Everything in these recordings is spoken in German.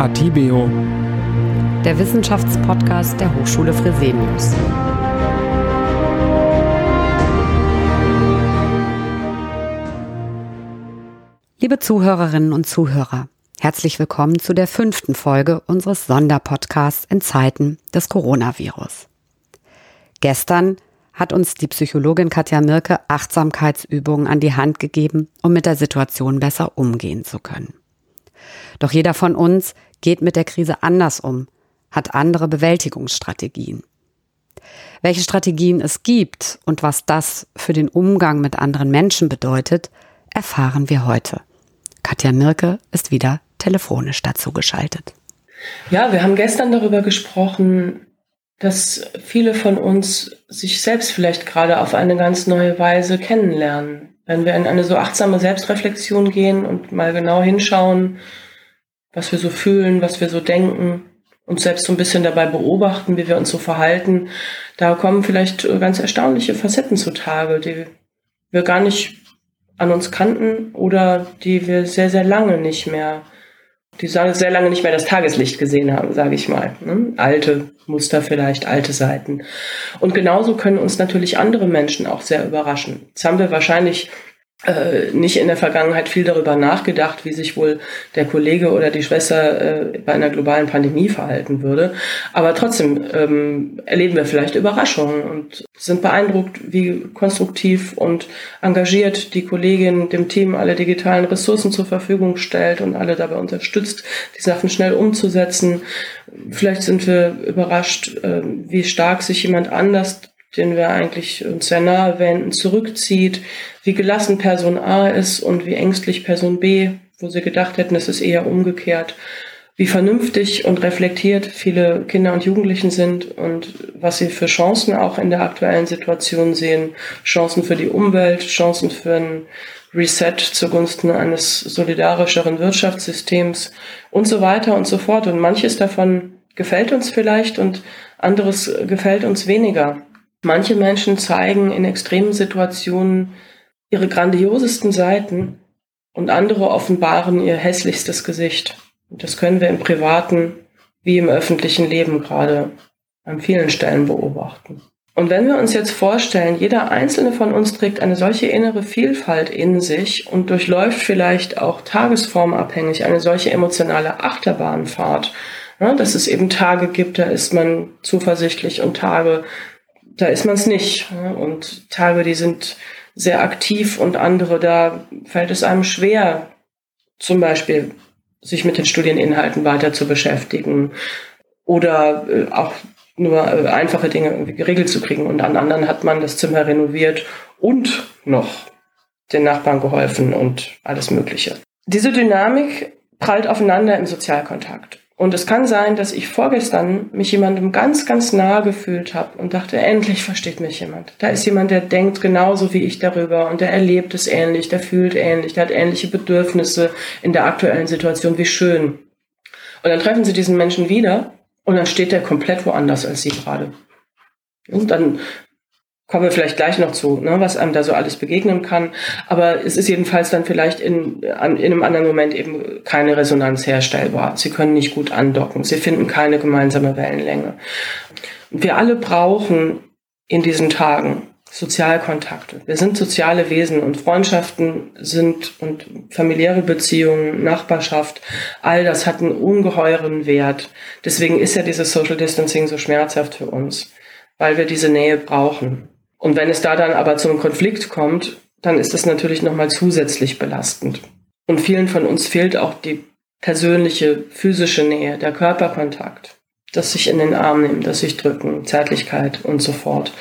Atibeo, der Wissenschaftspodcast der Hochschule Fresenius. Liebe Zuhörerinnen und Zuhörer, herzlich willkommen zu der fünften Folge unseres Sonderpodcasts in Zeiten des Coronavirus. Gestern hat uns die Psychologin Katja Mirke Achtsamkeitsübungen an die Hand gegeben, um mit der Situation besser umgehen zu können. Doch jeder von uns geht mit der Krise anders um, hat andere Bewältigungsstrategien. Welche Strategien es gibt und was das für den Umgang mit anderen Menschen bedeutet, erfahren wir heute. Katja Mirke ist wieder telefonisch dazu geschaltet. Ja, wir haben gestern darüber gesprochen, dass viele von uns sich selbst vielleicht gerade auf eine ganz neue Weise kennenlernen. Wenn wir in eine so achtsame Selbstreflexion gehen und mal genau hinschauen, was wir so fühlen, was wir so denken, uns selbst so ein bisschen dabei beobachten, wie wir uns so verhalten, da kommen vielleicht ganz erstaunliche Facetten zutage, die wir gar nicht an uns kannten oder die wir sehr, sehr lange nicht mehr die sehr lange nicht mehr das Tageslicht gesehen haben, sage ich mal. Ne? Alte Muster vielleicht, alte Seiten. Und genauso können uns natürlich andere Menschen auch sehr überraschen. Jetzt haben wir wahrscheinlich äh, nicht in der Vergangenheit viel darüber nachgedacht, wie sich wohl der Kollege oder die Schwester äh, bei einer globalen Pandemie verhalten würde. Aber trotzdem ähm, erleben wir vielleicht Überraschungen und sind beeindruckt, wie konstruktiv und engagiert die Kollegin dem Team alle digitalen Ressourcen zur Verfügung stellt und alle dabei unterstützt, die Sachen schnell umzusetzen. Vielleicht sind wir überrascht, äh, wie stark sich jemand anders den wir eigentlich uns sehr nahe wenden, zurückzieht, wie gelassen Person A ist und wie ängstlich Person B, wo sie gedacht hätten, es ist eher umgekehrt, wie vernünftig und reflektiert viele Kinder und Jugendlichen sind und was sie für Chancen auch in der aktuellen Situation sehen, Chancen für die Umwelt, Chancen für ein Reset zugunsten eines solidarischeren Wirtschaftssystems und so weiter und so fort. Und manches davon gefällt uns vielleicht und anderes gefällt uns weniger. Manche Menschen zeigen in extremen Situationen ihre grandiosesten Seiten und andere offenbaren ihr hässlichstes Gesicht. Und das können wir im privaten wie im öffentlichen Leben gerade an vielen Stellen beobachten. Und wenn wir uns jetzt vorstellen, jeder einzelne von uns trägt eine solche innere Vielfalt in sich und durchläuft vielleicht auch tagesformabhängig eine solche emotionale Achterbahnfahrt, ja, dass es eben Tage gibt, da ist man zuversichtlich und Tage, da ist man es nicht. Und Tage, die sind sehr aktiv und andere, da fällt es einem schwer, zum Beispiel sich mit den Studieninhalten weiter zu beschäftigen oder äh, auch nur äh, einfache Dinge irgendwie geregelt zu kriegen. Und an anderen hat man das Zimmer renoviert und noch den Nachbarn geholfen und alles Mögliche. Diese Dynamik prallt aufeinander im Sozialkontakt. Und es kann sein, dass ich vorgestern mich jemandem ganz, ganz nahe gefühlt habe und dachte, endlich versteht mich jemand. Da ist jemand, der denkt genauso wie ich darüber und der erlebt es ähnlich, der fühlt ähnlich, der hat ähnliche Bedürfnisse in der aktuellen Situation. Wie schön. Und dann treffen sie diesen Menschen wieder und dann steht der komplett woanders als sie gerade. Und dann Kommen wir vielleicht gleich noch zu, ne, was einem da so alles begegnen kann. Aber es ist jedenfalls dann vielleicht in, an, in einem anderen Moment eben keine Resonanz herstellbar. Sie können nicht gut andocken. Sie finden keine gemeinsame Wellenlänge. wir alle brauchen in diesen Tagen Sozialkontakte. Wir sind soziale Wesen und Freundschaften sind und familiäre Beziehungen, Nachbarschaft, all das hat einen ungeheuren Wert. Deswegen ist ja dieses Social Distancing so schmerzhaft für uns, weil wir diese Nähe brauchen. Und wenn es da dann aber zum Konflikt kommt, dann ist das natürlich nochmal zusätzlich belastend. Und vielen von uns fehlt auch die persönliche, physische Nähe, der Körperkontakt, das sich in den Arm nehmen, das sich drücken, Zärtlichkeit und so fort.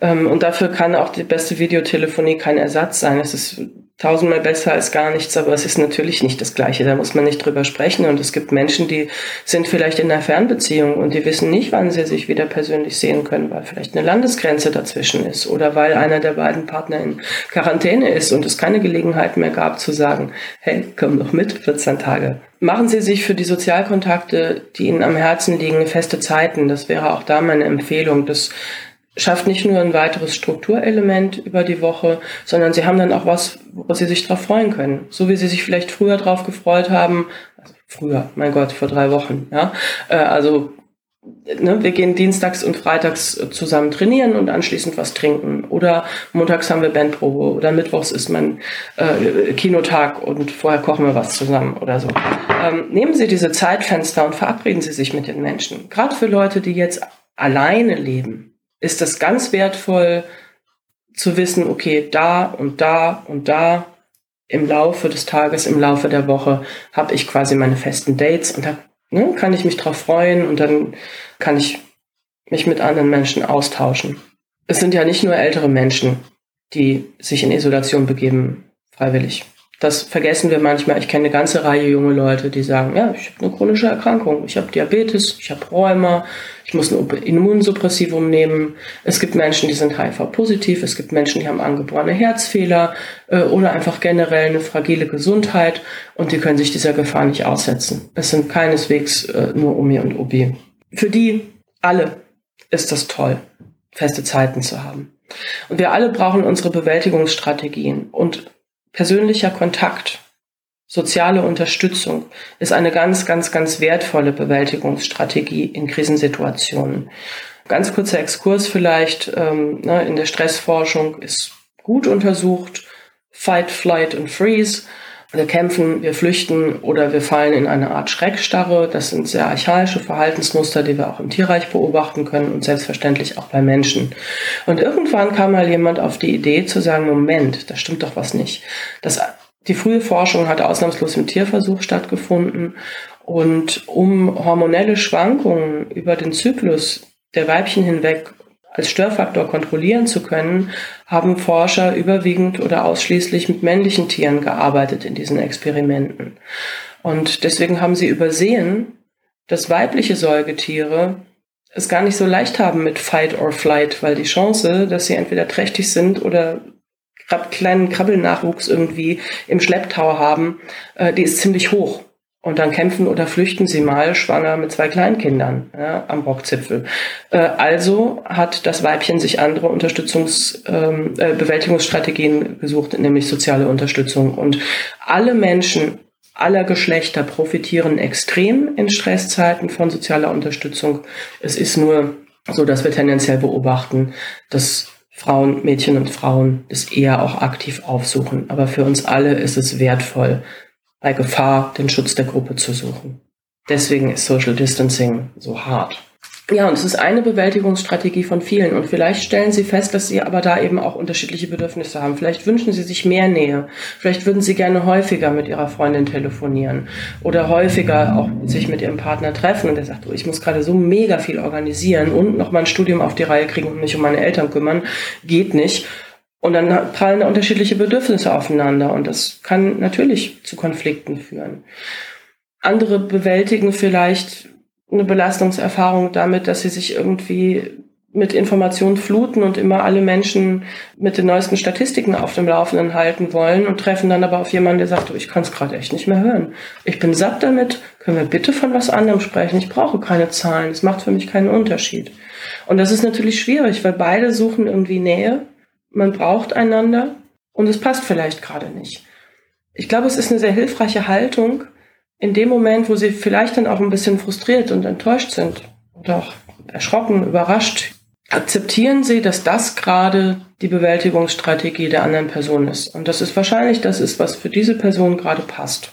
Ähm, und dafür kann auch die beste Videotelefonie kein Ersatz sein. Es ist tausendmal besser als gar nichts, aber es ist natürlich nicht das Gleiche. Da muss man nicht drüber sprechen. Und es gibt Menschen, die sind vielleicht in einer Fernbeziehung und die wissen nicht, wann sie sich wieder persönlich sehen können, weil vielleicht eine Landesgrenze dazwischen ist oder weil einer der beiden Partner in Quarantäne ist und es keine Gelegenheit mehr gab zu sagen, hey, komm doch mit, 14 Tage. Machen Sie sich für die Sozialkontakte, die Ihnen am Herzen liegen, feste Zeiten. Das wäre auch da meine Empfehlung. Das schafft nicht nur ein weiteres Strukturelement über die Woche, sondern sie haben dann auch was, wo sie sich darauf freuen können. So wie sie sich vielleicht früher darauf gefreut haben, also früher, mein Gott, vor drei Wochen, ja. Äh, also ne, wir gehen dienstags und freitags zusammen trainieren und anschließend was trinken. Oder montags haben wir Bandprobe oder mittwochs ist mein äh, Kinotag und vorher kochen wir was zusammen oder so. Ähm, nehmen Sie diese Zeitfenster und verabreden Sie sich mit den Menschen. Gerade für Leute, die jetzt alleine leben, ist das ganz wertvoll zu wissen, okay, da und da und da im Laufe des Tages, im Laufe der Woche habe ich quasi meine festen Dates und da ne, kann ich mich drauf freuen und dann kann ich mich mit anderen Menschen austauschen. Es sind ja nicht nur ältere Menschen, die sich in Isolation begeben, freiwillig. Das vergessen wir manchmal. Ich kenne eine ganze Reihe junge Leute, die sagen, ja, ich habe eine chronische Erkrankung, ich habe Diabetes, ich habe Rheuma, ich muss ein Immunsuppressivum nehmen. Es gibt Menschen, die sind HIV-positiv, es gibt Menschen, die haben angeborene Herzfehler äh, oder einfach generell eine fragile Gesundheit und die können sich dieser Gefahr nicht aussetzen. Es sind keineswegs äh, nur Omi und Obi. Für die alle ist das toll, feste Zeiten zu haben. Und wir alle brauchen unsere Bewältigungsstrategien und persönlicher Kontakt, soziale Unterstützung ist eine ganz, ganz, ganz wertvolle Bewältigungsstrategie in Krisensituationen. Ganz kurzer Exkurs vielleicht, ähm, ne, in der Stressforschung ist gut untersucht, Fight, Flight und Freeze. Wir kämpfen, wir flüchten oder wir fallen in eine Art Schreckstarre. Das sind sehr archaische Verhaltensmuster, die wir auch im Tierreich beobachten können und selbstverständlich auch bei Menschen. Und irgendwann kam mal jemand auf die Idee zu sagen, Moment, da stimmt doch was nicht. Das, die frühe Forschung hat ausnahmslos im Tierversuch stattgefunden. Und um hormonelle Schwankungen über den Zyklus der Weibchen hinweg als Störfaktor kontrollieren zu können, haben Forscher überwiegend oder ausschließlich mit männlichen Tieren gearbeitet in diesen Experimenten. Und deswegen haben sie übersehen, dass weibliche Säugetiere es gar nicht so leicht haben mit Fight or Flight, weil die Chance, dass sie entweder trächtig sind oder kleinen Krabbelnachwuchs irgendwie im Schlepptau haben, äh, die ist ziemlich hoch und dann kämpfen oder flüchten sie mal schwanger mit zwei Kleinkindern ja, am Rockzipfel. Äh, also hat das Weibchen sich andere Unterstützungs, ähm, äh, Bewältigungsstrategien gesucht, nämlich soziale Unterstützung. Und alle Menschen aller Geschlechter profitieren extrem in Stresszeiten von sozialer Unterstützung. Es ist nur so, dass wir tendenziell beobachten, dass Frauen, Mädchen und Frauen das eher auch aktiv aufsuchen. Aber für uns alle ist es wertvoll, bei Gefahr den Schutz der Gruppe zu suchen. Deswegen ist Social Distancing so hart. Ja, und es ist eine Bewältigungsstrategie von vielen. Und vielleicht stellen Sie fest, dass Sie aber da eben auch unterschiedliche Bedürfnisse haben. Vielleicht wünschen Sie sich mehr Nähe. Vielleicht würden Sie gerne häufiger mit Ihrer Freundin telefonieren oder häufiger auch sich mit Ihrem Partner treffen. Und er sagt, oh, ich muss gerade so mega viel organisieren und noch mal ein Studium auf die Reihe kriegen und mich um meine Eltern kümmern. Geht nicht. Und dann prallen da unterschiedliche Bedürfnisse aufeinander und das kann natürlich zu Konflikten führen. Andere bewältigen vielleicht eine Belastungserfahrung damit, dass sie sich irgendwie mit Informationen fluten und immer alle Menschen mit den neuesten Statistiken auf dem Laufenden halten wollen und treffen dann aber auf jemanden, der sagt, oh, ich kann es gerade echt nicht mehr hören. Ich bin satt damit, können wir bitte von was anderem sprechen? Ich brauche keine Zahlen, es macht für mich keinen Unterschied. Und das ist natürlich schwierig, weil beide suchen irgendwie Nähe man braucht einander und es passt vielleicht gerade nicht. Ich glaube, es ist eine sehr hilfreiche Haltung in dem Moment, wo sie vielleicht dann auch ein bisschen frustriert und enttäuscht sind oder auch erschrocken, überrascht. Akzeptieren Sie, dass das gerade die Bewältigungsstrategie der anderen Person ist. Und das ist wahrscheinlich das ist, was für diese Person gerade passt.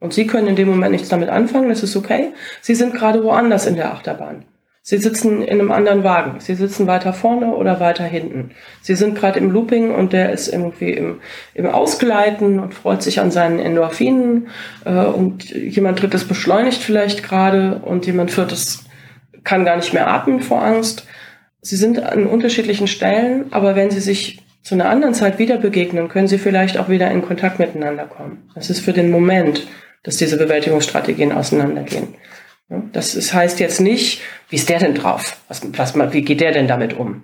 Und Sie können in dem Moment nichts damit anfangen, das ist okay. Sie sind gerade woanders in der Achterbahn. Sie sitzen in einem anderen Wagen. Sie sitzen weiter vorne oder weiter hinten. Sie sind gerade im Looping und der ist irgendwie im, im Ausgleiten und freut sich an seinen Endorphinen. Äh, und jemand drittes beschleunigt vielleicht gerade und jemand viertes kann gar nicht mehr atmen vor Angst. Sie sind an unterschiedlichen Stellen, aber wenn sie sich zu einer anderen Zeit wieder begegnen, können sie vielleicht auch wieder in Kontakt miteinander kommen. Das ist für den Moment, dass diese Bewältigungsstrategien auseinandergehen. Das ist, heißt jetzt nicht, wie ist der denn drauf? Was, was, wie geht der denn damit um?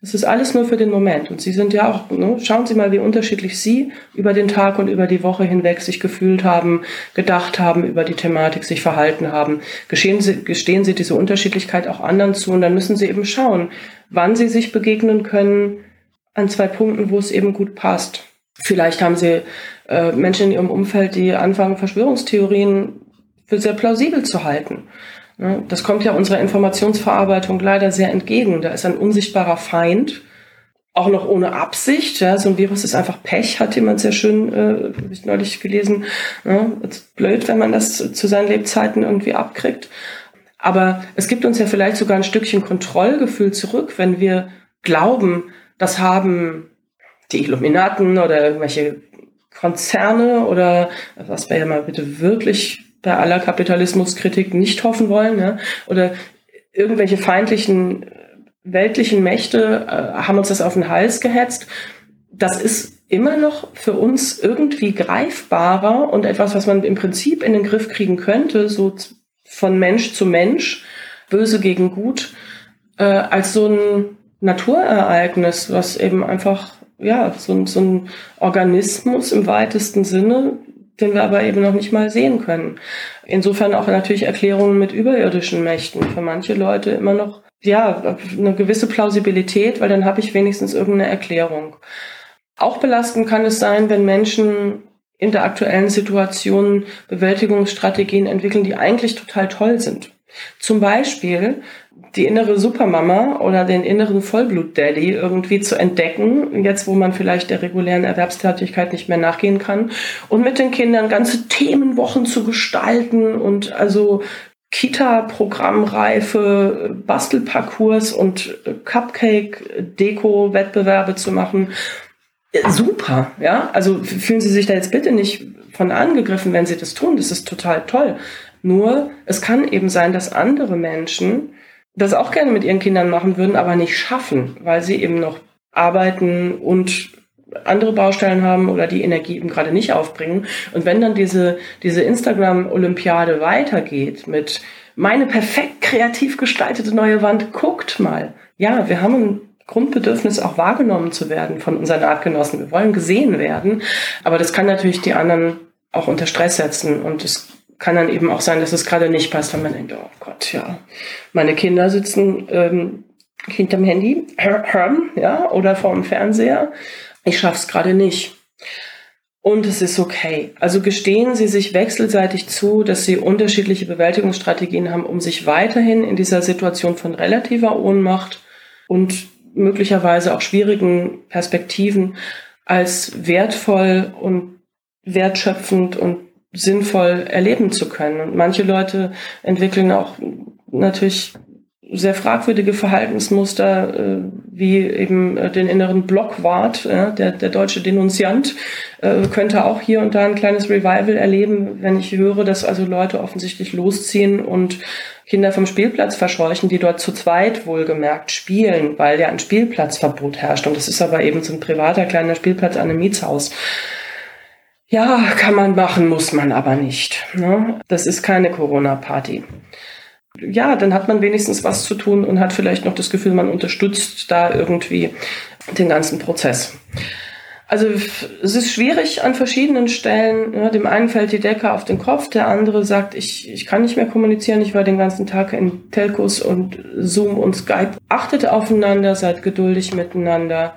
Das ist alles nur für den Moment. Und Sie sind ja auch, ne, schauen Sie mal, wie unterschiedlich Sie über den Tag und über die Woche hinweg sich gefühlt haben, gedacht haben, über die Thematik sich verhalten haben. Gestehen Sie, gestehen Sie diese Unterschiedlichkeit auch anderen zu und dann müssen Sie eben schauen, wann Sie sich begegnen können an zwei Punkten, wo es eben gut passt. Vielleicht haben Sie äh, Menschen in Ihrem Umfeld, die anfangen, Verschwörungstheorien für sehr plausibel zu halten. Das kommt ja unserer Informationsverarbeitung leider sehr entgegen. Da ist ein unsichtbarer Feind, auch noch ohne Absicht. So ein Virus ist einfach Pech, hat jemand sehr schön, äh, ich neulich gelesen. Ja, ist blöd, wenn man das zu seinen Lebzeiten irgendwie abkriegt. Aber es gibt uns ja vielleicht sogar ein Stückchen Kontrollgefühl zurück, wenn wir glauben, das haben die Illuminaten oder irgendwelche Konzerne oder was wir ja mal bitte wirklich bei aller Kapitalismuskritik nicht hoffen wollen, ja, oder irgendwelche feindlichen weltlichen Mächte äh, haben uns das auf den Hals gehetzt. Das ist immer noch für uns irgendwie greifbarer und etwas, was man im Prinzip in den Griff kriegen könnte, so von Mensch zu Mensch, böse gegen gut, äh, als so ein Naturereignis, was eben einfach, ja, so, so ein Organismus im weitesten Sinne den wir aber eben noch nicht mal sehen können. Insofern auch natürlich Erklärungen mit überirdischen Mächten. Für manche Leute immer noch, ja, eine gewisse Plausibilität, weil dann habe ich wenigstens irgendeine Erklärung. Auch belastend kann es sein, wenn Menschen in der aktuellen Situation Bewältigungsstrategien entwickeln, die eigentlich total toll sind. Zum Beispiel die innere Supermama oder den inneren Vollblut-Daddy irgendwie zu entdecken, jetzt wo man vielleicht der regulären Erwerbstätigkeit nicht mehr nachgehen kann und mit den Kindern ganze Themenwochen zu gestalten und also Kita-Programmreife, Bastelparcours und Cupcake-Deko-Wettbewerbe zu machen. Super, ja. Also fühlen Sie sich da jetzt bitte nicht von angegriffen, wenn Sie das tun. Das ist total toll. Nur, es kann eben sein, dass andere Menschen das auch gerne mit ihren Kindern machen würden, aber nicht schaffen, weil sie eben noch arbeiten und andere Baustellen haben oder die Energie eben gerade nicht aufbringen. Und wenn dann diese, diese Instagram-Olympiade weitergeht mit meine perfekt kreativ gestaltete neue Wand, guckt mal. Ja, wir haben ein Grundbedürfnis auch wahrgenommen zu werden von unseren Artgenossen. Wir wollen gesehen werden. Aber das kann natürlich die anderen auch unter Stress setzen und es kann dann eben auch sein, dass es gerade nicht passt, wenn man denkt, oh Gott, ja, meine Kinder sitzen ähm, hinterm Handy, ja, oder vor dem Fernseher. Ich schaff's gerade nicht. Und es ist okay. Also gestehen Sie sich wechselseitig zu, dass Sie unterschiedliche Bewältigungsstrategien haben, um sich weiterhin in dieser Situation von relativer Ohnmacht und möglicherweise auch schwierigen Perspektiven als wertvoll und wertschöpfend und sinnvoll erleben zu können. Und manche Leute entwickeln auch natürlich sehr fragwürdige Verhaltensmuster, äh, wie eben äh, den inneren Blockwart, der, der deutsche Denunziant, äh, könnte auch hier und da ein kleines Revival erleben, wenn ich höre, dass also Leute offensichtlich losziehen und Kinder vom Spielplatz verscheuchen, die dort zu zweit wohlgemerkt spielen, weil ja ein Spielplatzverbot herrscht. Und das ist aber eben so ein privater kleiner Spielplatz an einem Mietshaus. Ja, kann man machen, muss man aber nicht. Ne? Das ist keine Corona-Party. Ja, dann hat man wenigstens was zu tun und hat vielleicht noch das Gefühl, man unterstützt da irgendwie den ganzen Prozess. Also es ist schwierig an verschiedenen Stellen. Ja, dem einen fällt die Decke auf den Kopf, der andere sagt, ich, ich kann nicht mehr kommunizieren, ich war den ganzen Tag in Telcos und Zoom und Skype. Achtet aufeinander, seid geduldig miteinander.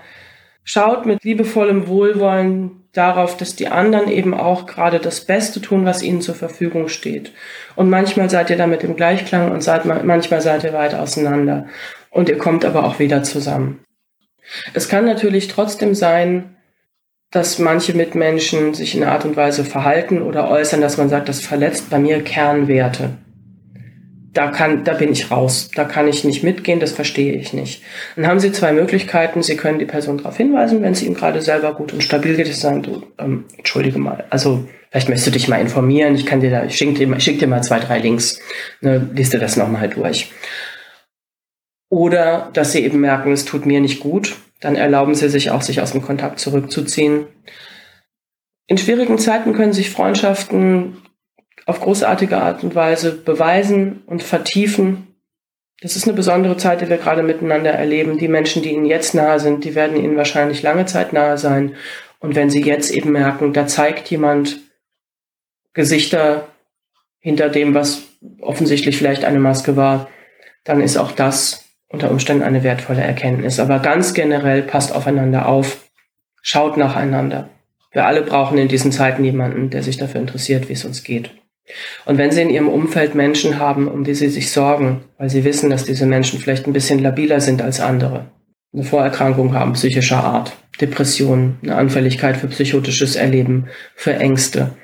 Schaut mit liebevollem Wohlwollen darauf, dass die anderen eben auch gerade das Beste tun, was ihnen zur Verfügung steht. Und manchmal seid ihr damit im Gleichklang und seid, manchmal seid ihr weit auseinander. Und ihr kommt aber auch wieder zusammen. Es kann natürlich trotzdem sein, dass manche Mitmenschen sich in einer Art und Weise verhalten oder äußern, dass man sagt, das verletzt bei mir Kernwerte da kann, da bin ich raus. Da kann ich nicht mitgehen, das verstehe ich nicht. Dann haben Sie zwei Möglichkeiten. Sie können die Person darauf hinweisen, wenn es Ihnen gerade selber gut und stabil geht, Sie sagen, du, ähm, entschuldige mal, also vielleicht möchtest du dich mal informieren, ich kann dir da, ich schicke dir, schick dir mal zwei, drei Links, ne, liest dir das nochmal durch. Oder dass Sie eben merken, es tut mir nicht gut, dann erlauben Sie sich auch, sich aus dem Kontakt zurückzuziehen. In schwierigen Zeiten können sich Freundschaften auf großartige Art und Weise beweisen und vertiefen. Das ist eine besondere Zeit, die wir gerade miteinander erleben. Die Menschen, die Ihnen jetzt nahe sind, die werden Ihnen wahrscheinlich lange Zeit nahe sein. Und wenn Sie jetzt eben merken, da zeigt jemand Gesichter hinter dem, was offensichtlich vielleicht eine Maske war, dann ist auch das unter Umständen eine wertvolle Erkenntnis. Aber ganz generell passt aufeinander auf, schaut nacheinander. Wir alle brauchen in diesen Zeiten jemanden, der sich dafür interessiert, wie es uns geht. Und wenn Sie in Ihrem Umfeld Menschen haben, um die Sie sich sorgen, weil Sie wissen, dass diese Menschen vielleicht ein bisschen labiler sind als andere, eine Vorerkrankung haben psychischer Art, Depressionen, eine Anfälligkeit für psychotisches Erleben, für Ängste.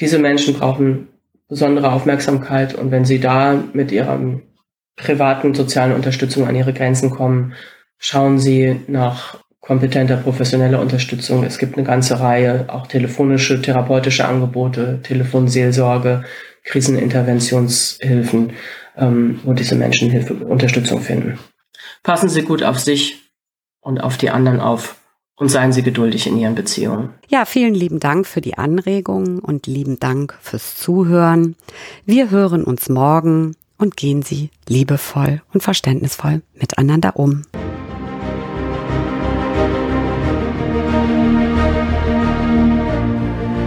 Diese Menschen brauchen besondere Aufmerksamkeit und wenn Sie da mit Ihrer privaten sozialen Unterstützung an Ihre Grenzen kommen, schauen Sie nach kompetenter professioneller Unterstützung. Es gibt eine ganze Reihe, auch telefonische, therapeutische Angebote, Telefonseelsorge, Kriseninterventionshilfen, ähm, wo diese Menschen Hilfe, Unterstützung finden. Passen Sie gut auf sich und auf die anderen auf und seien Sie geduldig in Ihren Beziehungen. Ja, vielen lieben Dank für die Anregungen und lieben Dank fürs Zuhören. Wir hören uns morgen und gehen Sie liebevoll und verständnisvoll miteinander um.